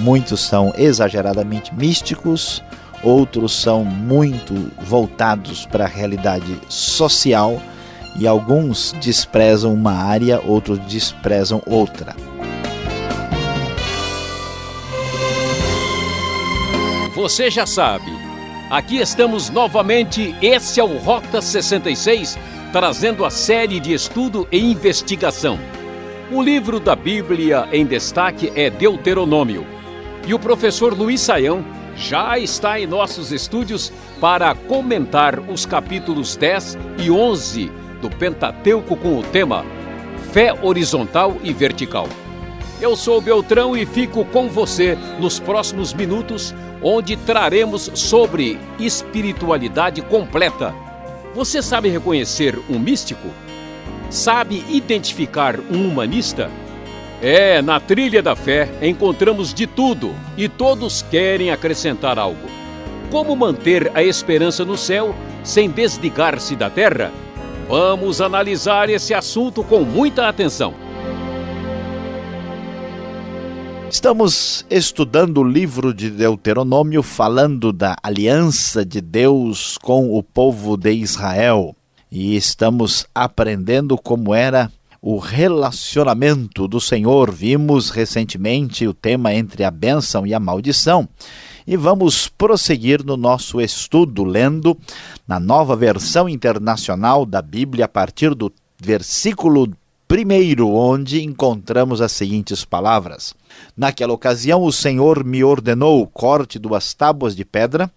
Muitos são exageradamente místicos, outros são muito voltados para a realidade social e alguns desprezam uma área, outros desprezam outra. Você já sabe, aqui estamos novamente. Esse é o Rota 66, trazendo a série de estudo e investigação. O livro da Bíblia em destaque é Deuteronômio. E o professor Luiz Saião já está em nossos estúdios para comentar os capítulos 10 e 11 do Pentateuco com o tema Fé Horizontal e Vertical. Eu sou Beltrão e fico com você nos próximos minutos, onde traremos sobre espiritualidade completa. Você sabe reconhecer um místico? Sabe identificar um humanista? É, na trilha da fé encontramos de tudo e todos querem acrescentar algo. Como manter a esperança no céu sem desligar-se da terra? Vamos analisar esse assunto com muita atenção. Estamos estudando o livro de Deuteronômio, falando da aliança de Deus com o povo de Israel. E estamos aprendendo como era o relacionamento do Senhor. Vimos recentemente o tema entre a bênção e a maldição. E vamos prosseguir no nosso estudo, lendo na nova versão internacional da Bíblia, a partir do versículo primeiro, onde encontramos as seguintes palavras: Naquela ocasião, o Senhor me ordenou: corte duas tábuas de pedra,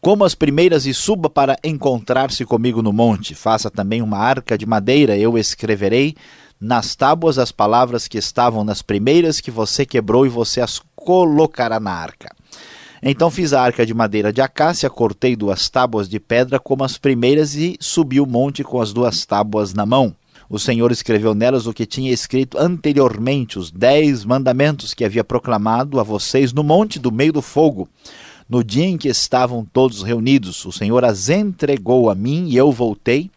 como as primeiras, e suba para encontrar-se comigo no monte. Faça também uma arca de madeira, eu escreverei nas tábuas as palavras que estavam nas primeiras que você quebrou e você as colocará na arca. Então fiz a arca de madeira de acácia, cortei duas tábuas de pedra como as primeiras e subi o monte com as duas tábuas na mão. O Senhor escreveu nelas o que tinha escrito anteriormente, os dez mandamentos que havia proclamado a vocês no monte do meio do fogo. No dia em que estavam todos reunidos, o Senhor as entregou a mim e eu voltei.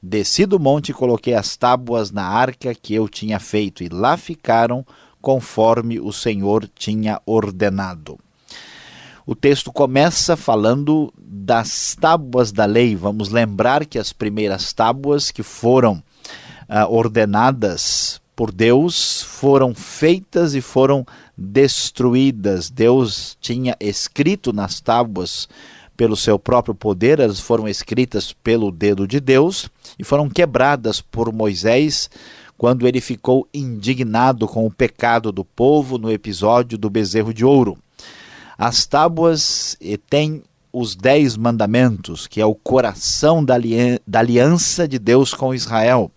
Desci do monte e coloquei as tábuas na arca que eu tinha feito, e lá ficaram conforme o Senhor tinha ordenado. O texto começa falando das tábuas da lei. Vamos lembrar que as primeiras tábuas que foram uh, ordenadas por Deus foram feitas e foram destruídas. Deus tinha escrito nas tábuas pelo seu próprio poder, elas foram escritas pelo dedo de Deus e foram quebradas por Moisés quando ele ficou indignado com o pecado do povo no episódio do bezerro de ouro. As tábuas têm os dez mandamentos, que é o coração da aliança de Deus com Israel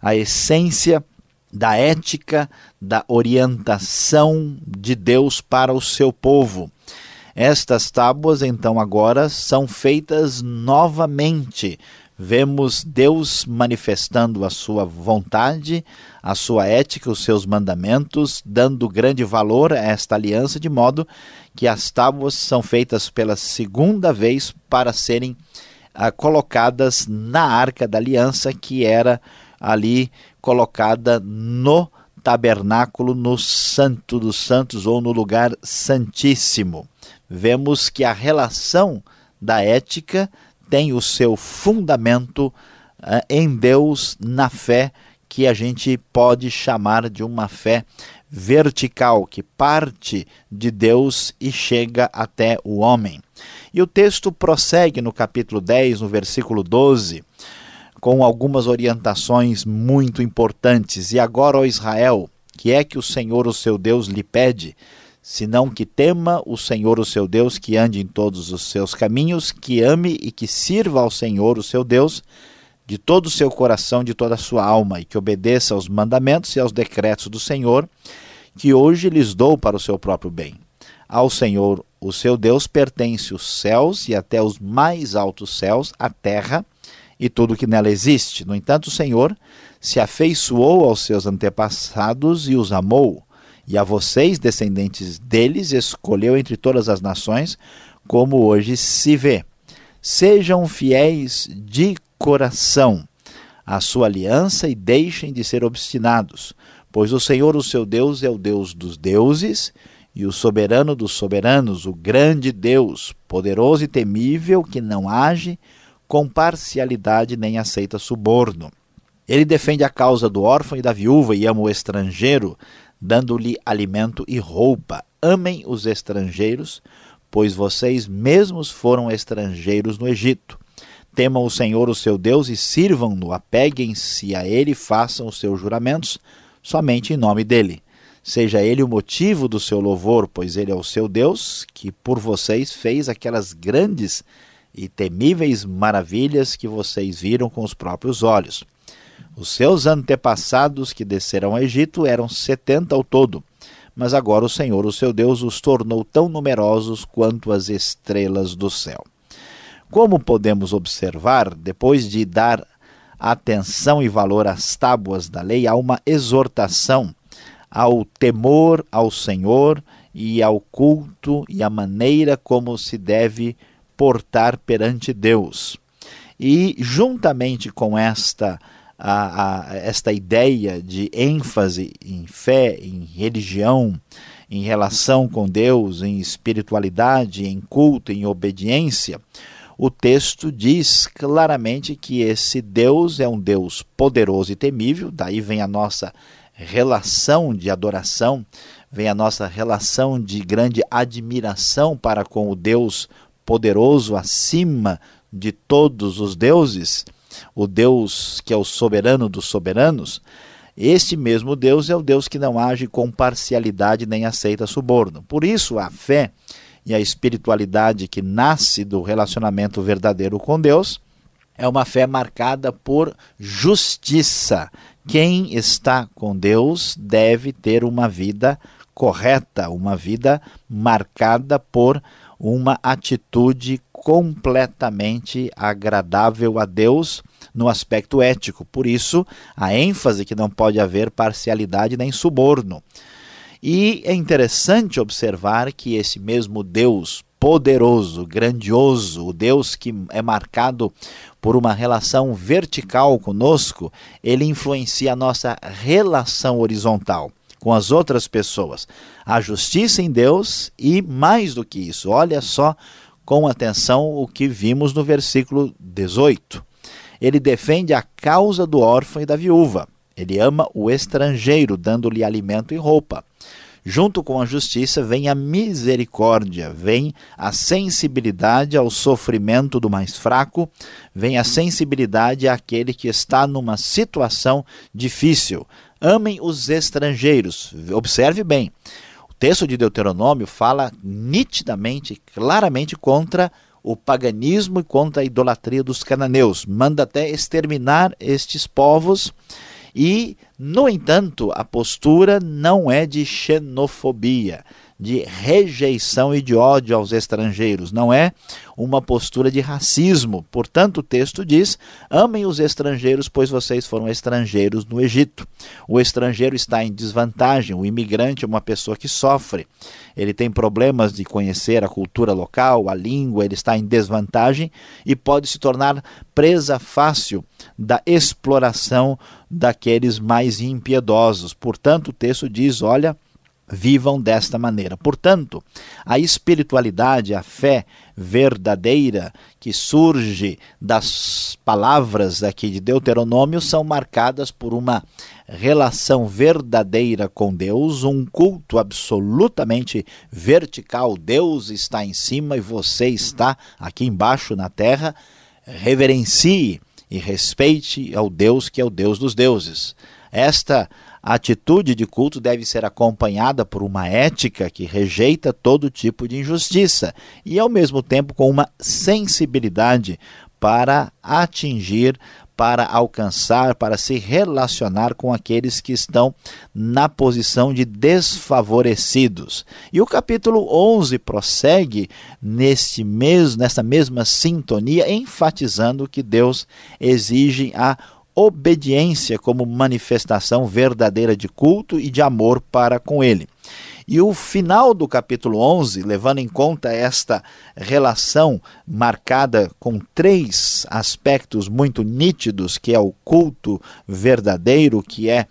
a essência da ética, da orientação de Deus para o seu povo. Estas tábuas, então, agora são feitas novamente. Vemos Deus manifestando a sua vontade, a sua ética, os seus mandamentos, dando grande valor a esta aliança, de modo que as tábuas são feitas pela segunda vez para serem ah, colocadas na arca da aliança, que era ali colocada no tabernáculo, no Santo dos Santos ou no lugar santíssimo. Vemos que a relação da ética tem o seu fundamento uh, em Deus, na fé que a gente pode chamar de uma fé vertical, que parte de Deus e chega até o homem. E o texto prossegue no capítulo 10, no versículo 12, com algumas orientações muito importantes. E agora, ó Israel, que é que o Senhor, o seu Deus, lhe pede? Senão que tema o Senhor, o seu Deus, que ande em todos os seus caminhos, que ame e que sirva ao Senhor, o seu Deus, de todo o seu coração, de toda a sua alma, e que obedeça aos mandamentos e aos decretos do Senhor, que hoje lhes dou para o seu próprio bem. Ao Senhor, o seu Deus, pertence os céus e até os mais altos céus, a terra e tudo que nela existe. No entanto, o Senhor se afeiçoou aos seus antepassados e os amou, e a vocês, descendentes deles, escolheu entre todas as nações, como hoje se vê. Sejam fiéis de coração à sua aliança e deixem de ser obstinados, pois o Senhor, o seu Deus, é o Deus dos deuses e o soberano dos soberanos, o grande Deus, poderoso e temível, que não age com parcialidade nem aceita suborno. Ele defende a causa do órfão e da viúva e ama o estrangeiro, dando-lhe alimento e roupa. Amem os estrangeiros, pois vocês mesmos foram estrangeiros no Egito. Temam o Senhor, o seu Deus, e sirvam-no, apeguem-se a ele, façam os seus juramentos, somente em nome dele. Seja ele o motivo do seu louvor, pois ele é o seu Deus, que por vocês fez aquelas grandes e temíveis maravilhas que vocês viram com os próprios olhos. Os seus antepassados que desceram ao Egito eram setenta ao todo, mas agora o Senhor, o seu Deus, os tornou tão numerosos quanto as estrelas do céu. Como podemos observar, depois de dar atenção e valor às tábuas da lei, há uma exortação ao temor ao Senhor e ao culto e à maneira como se deve portar perante Deus. E juntamente com esta a, a, esta ideia de ênfase em fé, em religião, em relação com Deus, em espiritualidade, em culto, em obediência, o texto diz claramente que esse Deus é um Deus poderoso e temível, daí vem a nossa relação de adoração, vem a nossa relação de grande admiração para com o Deus poderoso acima de todos os deuses o Deus que é o soberano dos soberanos, este mesmo Deus é o Deus que não age com parcialidade nem aceita suborno. Por isso, a fé e a espiritualidade que nasce do relacionamento verdadeiro com Deus é uma fé marcada por justiça. Quem está com Deus deve ter uma vida correta, uma vida marcada por uma atitude completamente agradável a Deus no aspecto ético. Por isso, a ênfase que não pode haver parcialidade nem suborno. E é interessante observar que esse mesmo Deus poderoso, grandioso, o Deus que é marcado por uma relação vertical conosco, ele influencia a nossa relação horizontal com as outras pessoas. A justiça em Deus e mais do que isso, olha só com atenção o que vimos no versículo 18. Ele defende a causa do órfão e da viúva. Ele ama o estrangeiro, dando-lhe alimento e roupa. Junto com a justiça vem a misericórdia, vem a sensibilidade ao sofrimento do mais fraco, vem a sensibilidade àquele que está numa situação difícil. Amem os estrangeiros. Observe bem texto de Deuteronômio fala nitidamente, claramente contra o paganismo e contra a idolatria dos cananeus. Manda até exterminar estes povos e, no entanto, a postura não é de xenofobia de rejeição e de ódio aos estrangeiros, não é uma postura de racismo. Portanto, o texto diz: amem os estrangeiros, pois vocês foram estrangeiros no Egito. O estrangeiro está em desvantagem, o imigrante é uma pessoa que sofre. Ele tem problemas de conhecer a cultura local, a língua, ele está em desvantagem e pode se tornar presa fácil da exploração daqueles mais impiedosos. Portanto, o texto diz: olha, vivam desta maneira. Portanto, a espiritualidade, a fé verdadeira que surge das palavras aqui de Deuteronômio são marcadas por uma relação verdadeira com Deus, um culto absolutamente vertical. Deus está em cima e você está aqui embaixo na terra. Reverencie e respeite ao Deus que é o Deus dos deuses. Esta a atitude de culto deve ser acompanhada por uma ética que rejeita todo tipo de injustiça e, ao mesmo tempo, com uma sensibilidade para atingir, para alcançar, para se relacionar com aqueles que estão na posição de desfavorecidos. E o capítulo 11 prossegue neste mesmo, nessa mesma sintonia, enfatizando que Deus exige a obediência como manifestação verdadeira de culto e de amor para com ele. E o final do capítulo 11, levando em conta esta relação marcada com três aspectos muito nítidos, que é o culto verdadeiro, que é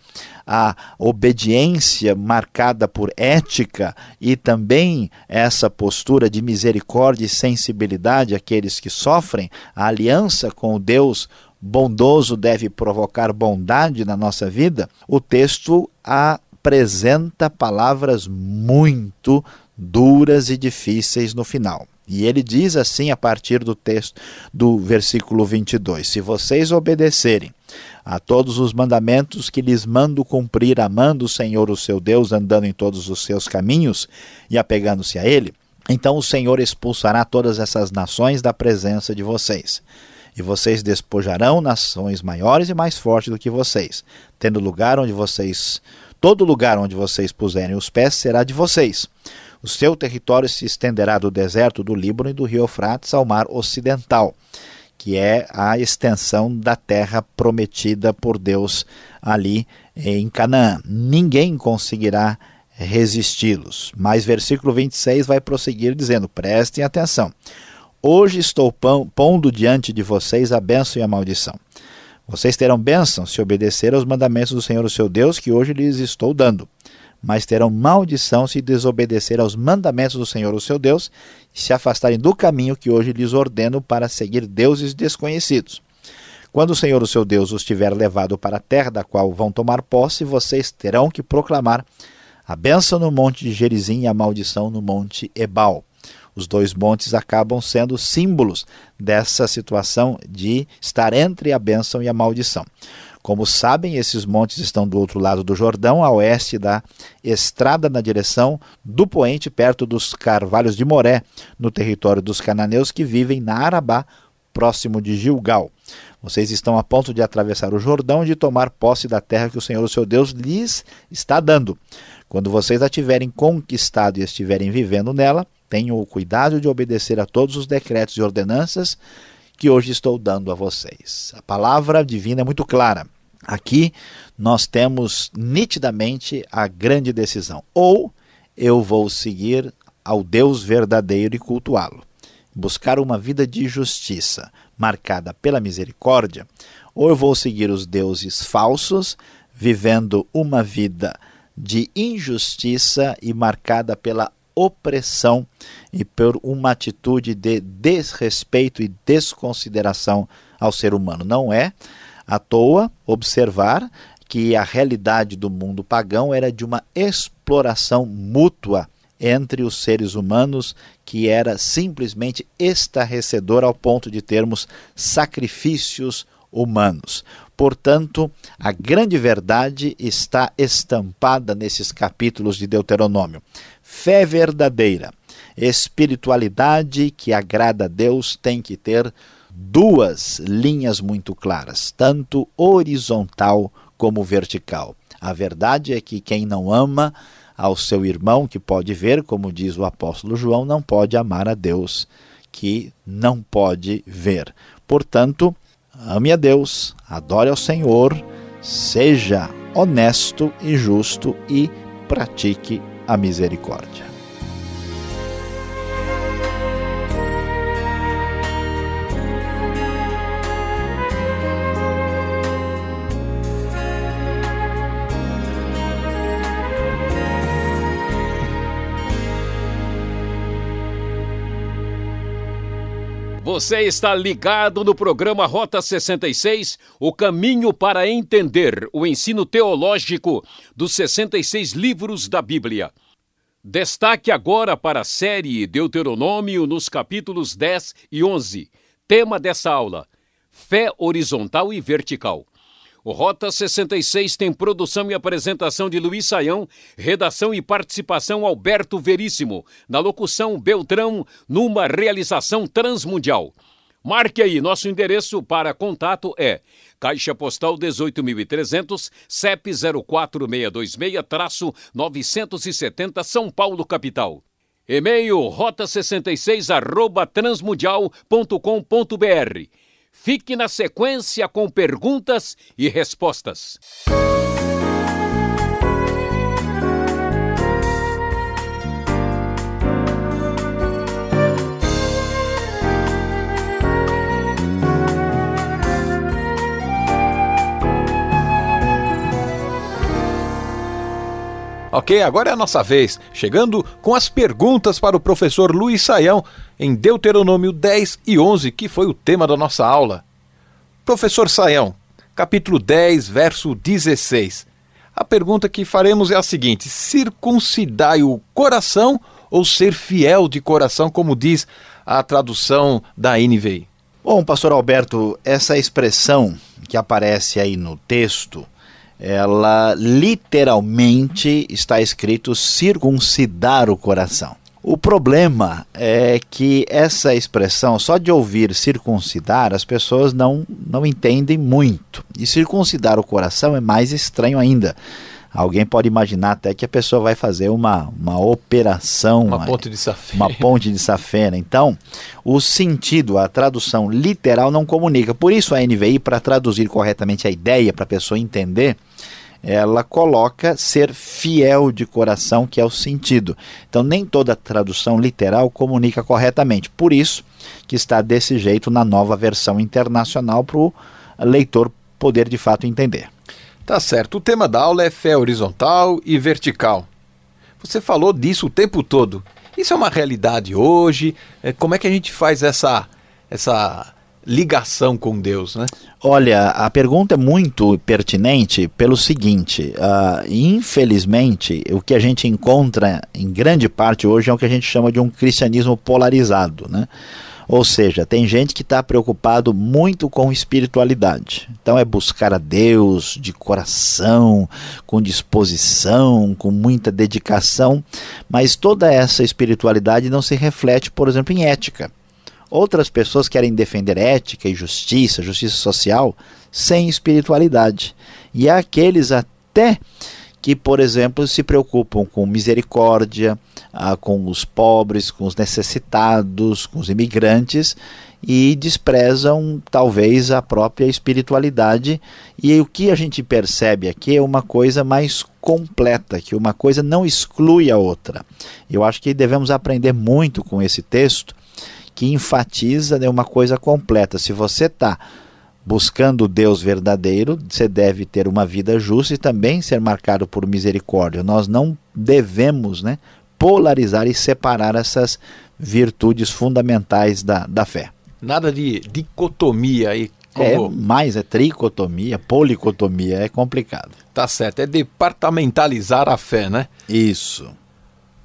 a obediência marcada por ética e também essa postura de misericórdia e sensibilidade àqueles que sofrem, a aliança com o Deus bondoso deve provocar bondade na nossa vida, o texto apresenta palavras muito duras e difíceis no final. E ele diz assim a partir do texto do versículo 22: Se vocês obedecerem a todos os mandamentos que lhes mando cumprir, amando o Senhor, o seu Deus, andando em todos os seus caminhos e apegando-se a ele, então o Senhor expulsará todas essas nações da presença de vocês. E vocês despojarão nações maiores e mais fortes do que vocês, tendo lugar onde vocês Todo lugar onde vocês puserem os pés será de vocês. O seu território se estenderá do deserto do Líbano e do rio Eufrates ao mar ocidental, que é a extensão da terra prometida por Deus ali em Canaã. Ninguém conseguirá resisti-los. Mas versículo 26 vai prosseguir dizendo: prestem atenção. Hoje estou pondo diante de vocês a bênção e a maldição. Vocês terão bênção se obedecer aos mandamentos do Senhor, o seu Deus, que hoje lhes estou dando. Mas terão maldição se desobedecer aos mandamentos do Senhor, o seu Deus, e se afastarem do caminho que hoje lhes ordeno para seguir deuses desconhecidos. Quando o Senhor, o seu Deus, os tiver levado para a terra da qual vão tomar posse, vocês terão que proclamar a bênção no monte de Gerizim e a maldição no monte Ebal. Os dois montes acabam sendo símbolos dessa situação de estar entre a bênção e a maldição. Como sabem, esses montes estão do outro lado do Jordão, a oeste da estrada na direção do poente, perto dos carvalhos de Moré, no território dos cananeus que vivem na Arabá, próximo de Gilgal. Vocês estão a ponto de atravessar o Jordão e de tomar posse da terra que o Senhor, o seu Deus, lhes está dando. Quando vocês a tiverem conquistado e estiverem vivendo nela, Tenham o cuidado de obedecer a todos os decretos e ordenanças que hoje estou dando a vocês. A palavra divina é muito clara. Aqui nós temos nitidamente a grande decisão: ou eu vou seguir ao Deus verdadeiro e cultuá-lo, buscar uma vida de justiça marcada pela misericórdia, ou eu vou seguir os deuses falsos, vivendo uma vida de injustiça e marcada pela opressão e por uma atitude de desrespeito e desconsideração ao ser humano. Não é à toa observar que a realidade do mundo pagão era de uma exploração mútua entre os seres humanos que era simplesmente estarrecedor ao ponto de termos sacrifícios humanos. Portanto, a grande verdade está estampada nesses capítulos de Deuteronômio fé verdadeira, espiritualidade que agrada a Deus tem que ter duas linhas muito claras, tanto horizontal como vertical. A verdade é que quem não ama ao seu irmão, que pode ver, como diz o apóstolo João, não pode amar a Deus, que não pode ver. Portanto, ame a Deus, adore ao Senhor, seja honesto e justo e pratique a misericórdia. Você está ligado no programa Rota 66, o caminho para entender o ensino teológico dos 66 livros da Bíblia. Destaque agora para a série Deuteronômio nos capítulos 10 e 11. Tema dessa aula: Fé horizontal e vertical. O Rota 66 tem produção e apresentação de Luiz Saião, redação e participação Alberto Veríssimo, na locução Beltrão, numa realização transmundial. Marque aí, nosso endereço para contato é Caixa Postal 18.300, CEP 04626-970 São Paulo, capital. E-mail rota66 arroba transmundial.com.br Fique na sequência com perguntas e respostas. Ok, agora é a nossa vez, chegando com as perguntas para o professor Luiz Saião em Deuteronômio 10 e 11, que foi o tema da nossa aula. Professor Saião, capítulo 10, verso 16. A pergunta que faremos é a seguinte: circuncidai o coração ou ser fiel de coração, como diz a tradução da NVI? Bom, pastor Alberto, essa expressão que aparece aí no texto, ela literalmente está escrito circuncidar o coração. O problema é que essa expressão, só de ouvir circuncidar, as pessoas não, não entendem muito. E circuncidar o coração é mais estranho ainda. Alguém pode imaginar até que a pessoa vai fazer uma, uma operação. Uma ponte de safena. Uma ponte de safena. Então, o sentido, a tradução literal não comunica. Por isso, a NVI, para traduzir corretamente a ideia, para a pessoa entender, ela coloca ser fiel de coração, que é o sentido. Então, nem toda tradução literal comunica corretamente. Por isso que está desse jeito na nova versão internacional para o leitor poder de fato entender. Tá certo. O tema da aula é fé horizontal e vertical. Você falou disso o tempo todo. Isso é uma realidade hoje? É, como é que a gente faz essa, essa ligação com Deus, né? Olha, a pergunta é muito pertinente pelo seguinte: uh, infelizmente, o que a gente encontra em grande parte hoje é o que a gente chama de um cristianismo polarizado, né? Ou seja, tem gente que está preocupado muito com espiritualidade. Então é buscar a Deus de coração, com disposição, com muita dedicação, mas toda essa espiritualidade não se reflete, por exemplo, em ética. Outras pessoas querem defender ética e justiça, justiça social, sem espiritualidade. E há aqueles até que, por exemplo, se preocupam com misericórdia, ah, com os pobres, com os necessitados, com os imigrantes e desprezam talvez a própria espiritualidade. E o que a gente percebe aqui é uma coisa mais completa, que uma coisa não exclui a outra. Eu acho que devemos aprender muito com esse texto que enfatiza né, uma coisa completa. Se você está buscando o Deus verdadeiro, você deve ter uma vida justa e também ser marcado por misericórdia. Nós não devemos né, polarizar e separar essas virtudes fundamentais da, da fé. Nada de dicotomia aí. Como... É mais, é tricotomia, policotomia, é complicado. Tá certo, é departamentalizar a fé, né? Isso.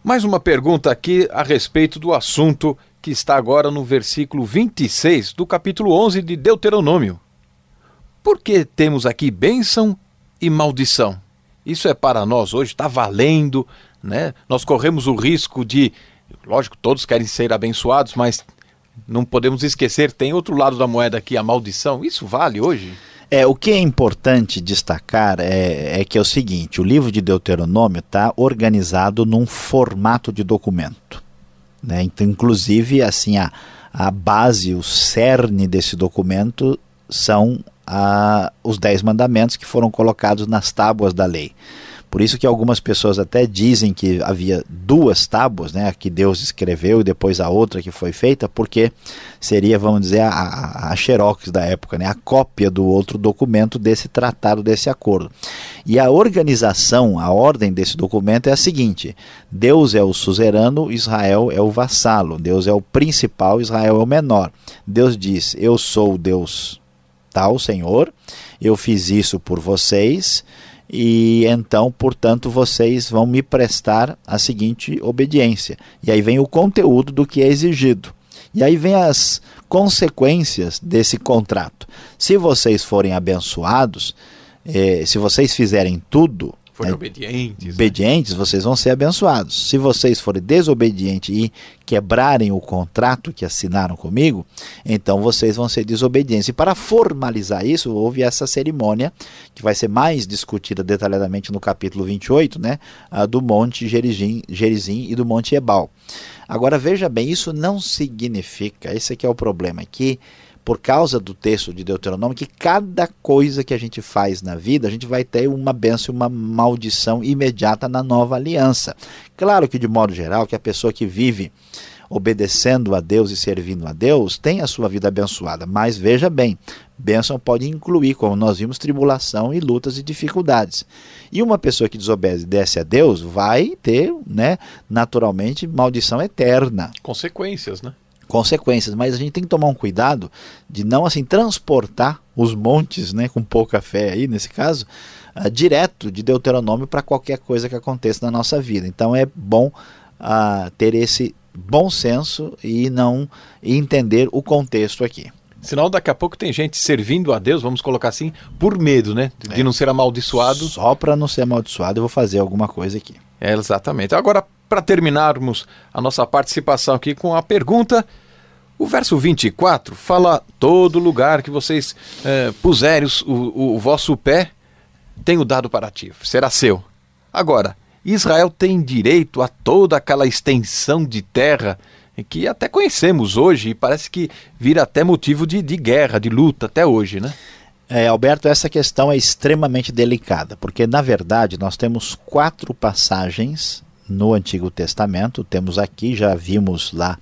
Mais uma pergunta aqui a respeito do assunto que está agora no versículo 26 do capítulo 11 de Deuteronômio. Por que temos aqui bênção e maldição? Isso é para nós hoje, está valendo, né? Nós corremos o risco de, lógico, todos querem ser abençoados, mas não podemos esquecer, tem outro lado da moeda aqui, a maldição. Isso vale hoje? É, o que é importante destacar é, é que é o seguinte: o livro de Deuteronômio está organizado num formato de documento. Né? Então, inclusive, assim, a, a base, o cerne desse documento são a, os dez mandamentos que foram colocados nas tábuas da lei. Por isso que algumas pessoas até dizem que havia duas tábuas, né, a que Deus escreveu e depois a outra que foi feita, porque seria, vamos dizer, a, a, xerox da época, né, a cópia do outro documento desse tratado, desse acordo. E a organização, a ordem desse documento é a seguinte: Deus é o suzerano, Israel é o vassalo, Deus é o principal, Israel é o menor. Deus diz: Eu sou o Deus tal, Senhor, eu fiz isso por vocês e então, portanto, vocês vão me prestar a seguinte obediência. E aí vem o conteúdo do que é exigido. E aí vem as consequências desse contrato. Se vocês forem abençoados, eh, se vocês fizerem tudo forem é, obedientes. Né? Obedientes, né? vocês vão ser abençoados. Se vocês forem desobedientes e quebrarem o contrato que assinaram comigo, então vocês vão ser desobedientes. E para formalizar isso, houve essa cerimônia, que vai ser mais discutida detalhadamente no capítulo 28, né, do Monte Gerizim, Gerizim e do Monte Ebal. Agora veja bem, isso não significa, esse aqui é o problema, que por causa do texto de Deuteronômio, que cada coisa que a gente faz na vida, a gente vai ter uma benção e uma maldição imediata na nova aliança. Claro que, de modo geral, que a pessoa que vive obedecendo a Deus e servindo a Deus, tem a sua vida abençoada. Mas veja bem, bênção pode incluir, como nós vimos, tribulação e lutas e dificuldades. E uma pessoa que desobedece a Deus vai ter, né, naturalmente, maldição eterna. Consequências, né? Consequências, mas a gente tem que tomar um cuidado de não assim transportar os montes, né, com pouca fé aí nesse caso, uh, direto de Deuteronômio para qualquer coisa que aconteça na nossa vida. Então é bom uh, ter esse bom senso e não e entender o contexto aqui. Senão daqui a pouco tem gente servindo a Deus, vamos colocar assim, por medo, né? De é. não ser amaldiçoado. Só para não ser amaldiçoado eu vou fazer alguma coisa aqui. É, exatamente. Agora, para terminarmos a nossa participação aqui com a pergunta, o verso 24 fala: todo lugar que vocês é, puserem o, o, o vosso pé, tenho dado para ti, será seu. Agora, Israel tem direito a toda aquela extensão de terra que até conhecemos hoje e parece que vira até motivo de, de guerra, de luta até hoje, né? É, Alberto, essa questão é extremamente delicada, porque na verdade nós temos quatro passagens no Antigo Testamento. Temos aqui, já vimos lá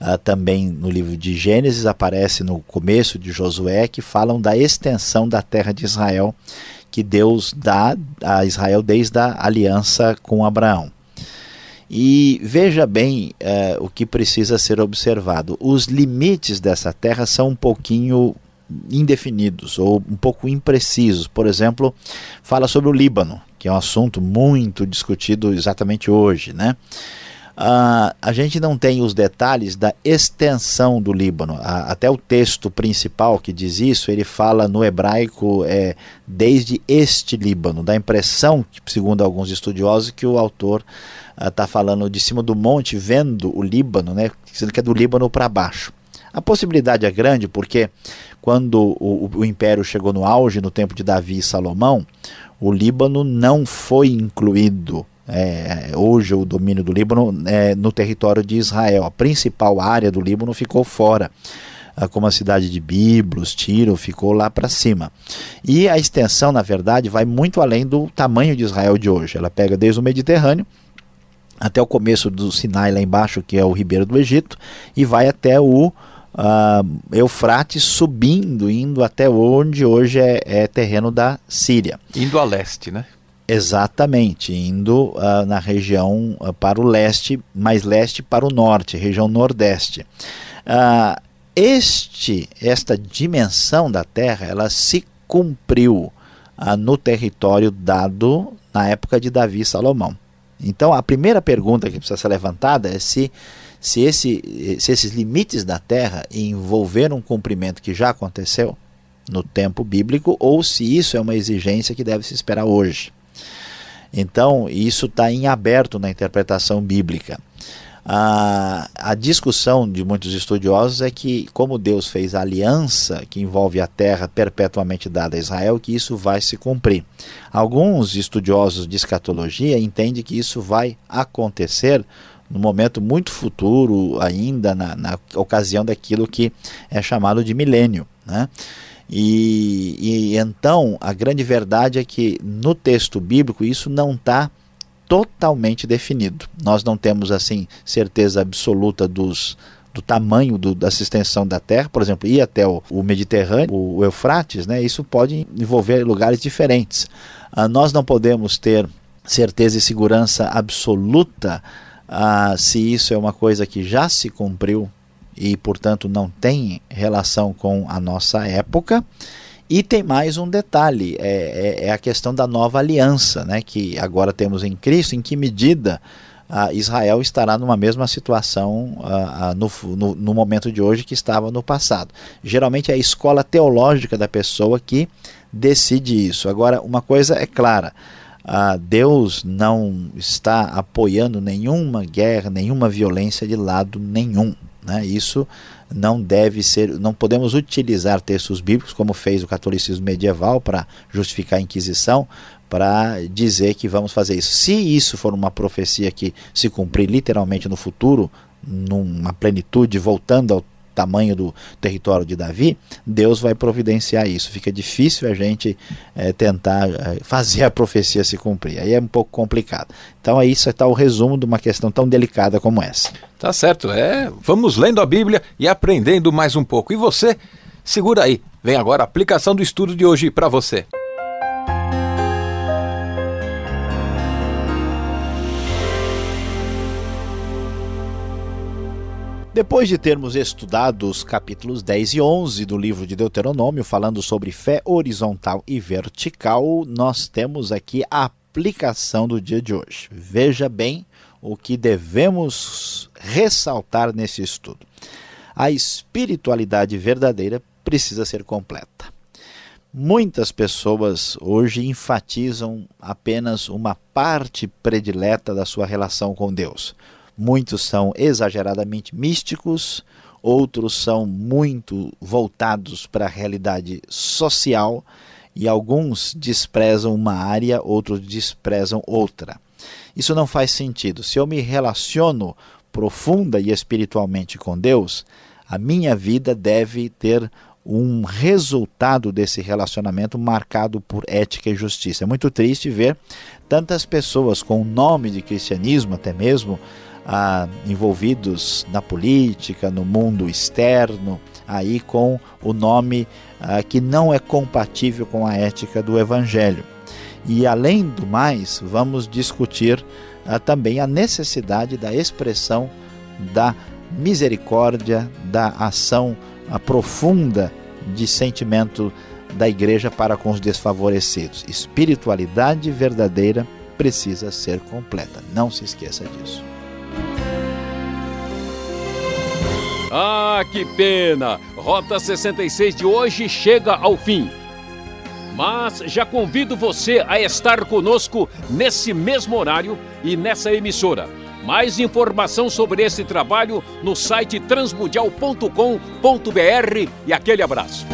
uh, também no livro de Gênesis, aparece no começo de Josué, que falam da extensão da terra de Israel que Deus dá a Israel desde a aliança com Abraão. E veja bem uh, o que precisa ser observado: os limites dessa terra são um pouquinho indefinidos ou um pouco imprecisos. Por exemplo, fala sobre o Líbano, que é um assunto muito discutido exatamente hoje, né? Uh, a gente não tem os detalhes da extensão do Líbano. Uh, até o texto principal que diz isso, ele fala no hebraico é, desde este Líbano. Dá a impressão, segundo alguns estudiosos, que o autor está ah, uh, falando de cima do monte, vendo o Líbano, né, dizendo que é do Líbano para baixo. A possibilidade é grande porque quando o, o, império chegou no auge, no tempo de Davi e Salomão, o Líbano não foi incluído é, hoje o domínio do Líbano é no território de Israel. A principal área do Líbano ficou fora, ah, como a cidade de Biblos, Tiro, ficou lá para cima. E a extensão, na verdade, vai muito além do tamanho de Israel de hoje. Ela pega desde o Mediterrâneo até o começo do Sinai lá embaixo, que é o ribeiro do Egito, e vai até o Uh, Eufrates subindo, indo até onde hoje é, é, terreno da Síria. Indo a leste, né? Exatamente, indo uh, na região uh, para o leste, mais leste para o norte, região nordeste. Este, esta dimensão da Terra, ela se cumpriu no território dado na época de Davi e Salomão. Então, a primeira pergunta que precisa ser levantada é se, se, esse, se esses limites da Terra envolveram um cumprimento que já aconteceu no tempo bíblico ou se isso é uma exigência que deve se esperar hoje. Então, isso está em aberto na interpretação bíblica. A, a discussão de muitos estudiosos é que, como Deus fez a aliança que envolve a terra perpetuamente dada a Israel, que isso vai se cumprir. Alguns estudiosos de escatologia entendem que isso vai acontecer no momento muito futuro, ainda na, na ocasião daquilo que é chamado de milênio. Né? E, e então a grande verdade é que no texto bíblico isso não está totalmente definido. Nós não temos assim certeza absoluta dos do tamanho do, da extensão da Terra, por exemplo, ir até o, o Mediterrâneo, o, o, Eufrates, né, isso pode envolver lugares diferentes. Ah, nós não podemos ter certeza e segurança absoluta ah, se isso é uma coisa que já se cumpriu e, portanto, não tem relação com a nossa época. E tem mais um detalhe, é, é, é a questão da nova aliança, né, que agora temos em Cristo, em que medida uh, Israel estará numa mesma situação uh, uh, no, no, no, momento de hoje que estava no passado. Geralmente é a escola teológica da pessoa que decide isso. Agora, uma coisa é clara, Deus não está apoiando nenhuma guerra, nenhuma violência de lado nenhum. Né? Isso não deve ser, não podemos utilizar textos bíblicos como fez o catolicismo medieval para justificar a Inquisição, para dizer que vamos fazer isso. Se isso for uma profecia que se cumprir literalmente no futuro, numa plenitude, voltando ao tamanho do território de Davi, Deus vai providenciar isso. Fica difícil a gente é, tentar é, fazer a profecia se cumprir. Aí é um pouco complicado. Então aí está o resumo de uma questão tão delicada como essa. Tá certo, é. Vamos lendo a Bíblia e aprendendo mais um pouco. E você, segura aí. Vem agora a aplicação do estudo de hoje para você. Depois de termos estudado os capítulos 10 e 11 do livro de Deuteronômio, falando sobre fé horizontal e vertical, nós temos aqui a aplicação do dia de hoje. Veja bem o que devemos ressaltar nesse estudo. A espiritualidade verdadeira precisa ser completa. Muitas pessoas hoje enfatizam apenas uma parte predileta da sua relação com Deus Muitos são exageradamente místicos, outros são muito voltados para a realidade social e alguns desprezam uma área, outros desprezam outra. Isso não faz sentido. Se eu me relaciono profunda e espiritualmente com Deus, a minha vida deve ter um resultado desse relacionamento marcado por ética e justiça. É muito triste ver tantas pessoas com o nome de cristianismo, até mesmo, ah, envolvidos na política, no mundo externo, aí com o nome ah, que não é compatível com a ética do Evangelho. E além do mais, vamos discutir ah, também a necessidade da expressão da misericórdia, da ação profunda de sentimento da igreja para com os desfavorecidos. Espiritualidade verdadeira precisa ser completa. Não se esqueça disso. Ah, que pena! Rota 66 de hoje chega ao fim. Mas já convido você a estar conosco nesse mesmo horário e nessa emissora. Mais informação sobre esse trabalho no site transmundial.com.br e aquele abraço.